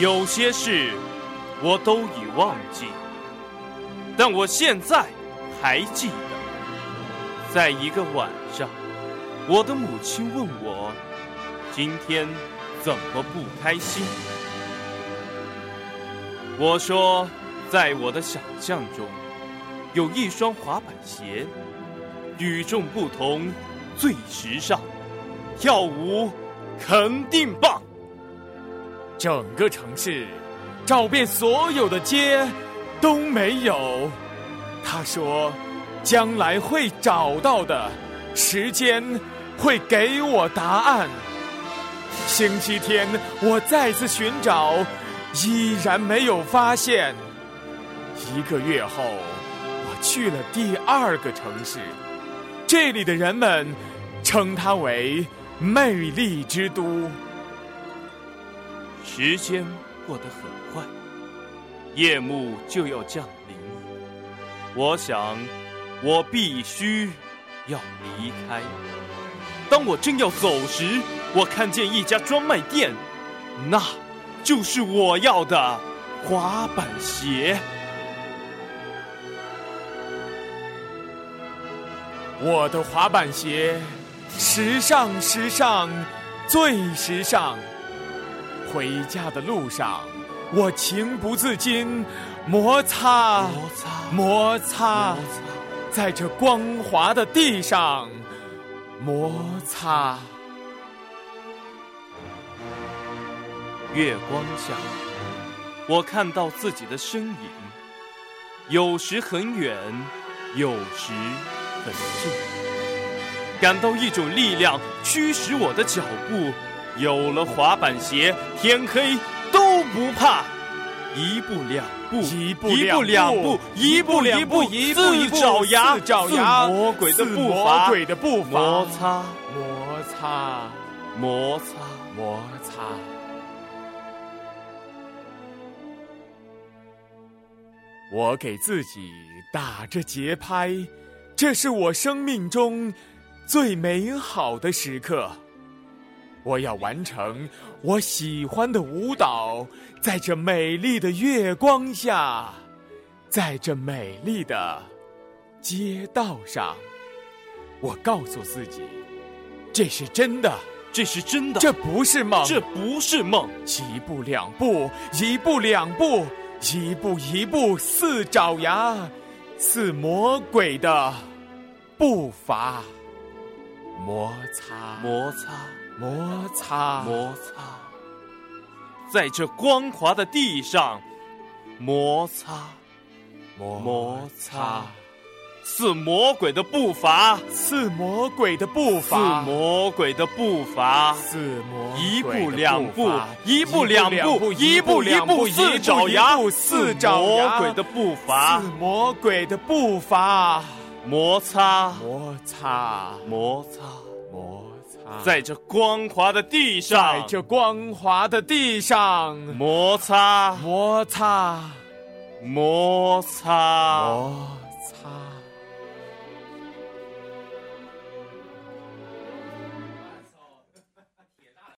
有些事我都已忘记，但我现在还记得，在一个晚上，我的母亲问我：“今天怎么不开心？”我说：“在我的想象中，有一双滑板鞋，与众不同，最时尚，跳舞肯定棒。”整个城市找遍所有的街都没有。他说：“将来会找到的，时间会给我答案。”星期天我再次寻找，依然没有发现。一个月后，我去了第二个城市，这里的人们称它为“魅力之都”。时间过得很快，夜幕就要降临。我想，我必须要离开。当我正要走时，我看见一家专卖店，那就是我要的滑板鞋。我的滑板鞋，时尚，时尚，最时尚。回家的路上，我情不自禁摩擦、摩擦、摩擦，在这光滑的地上摩擦。月光下，我看到自己的身影，有时很远，有时很近，感到一种力量驱使我的脚步。有了滑板鞋，天黑都不怕。一步两步，一步两步，一步两步，一步一步，四爪牙，四爪牙，魔鬼的步伐，魔鬼的步伐，摩擦，摩擦，摩擦，摩擦。我给自己打着节拍，这是我生命中最美好的时刻。我要完成我喜欢的舞蹈，在这美丽的月光下，在这美丽的街道上，我告诉自己，这是真的，这是真的，这不是梦，这不是梦。一步两步，一步两步，一步一步，似爪牙，似魔鬼的步伐，摩擦，摩擦。摩擦，摩擦，在这光滑的地上，摩擦，摩擦，似魔鬼的步伐，似魔鬼的步伐，似魔鬼的步伐，似魔一步两步，一步两步，一步一步，四爪牙，四爪牙，魔鬼的步伐，似魔鬼的步伐，摩擦，摩擦，摩擦，摩。在这光滑的地上，在这光滑的地上摩擦，摩擦，摩擦，摩擦。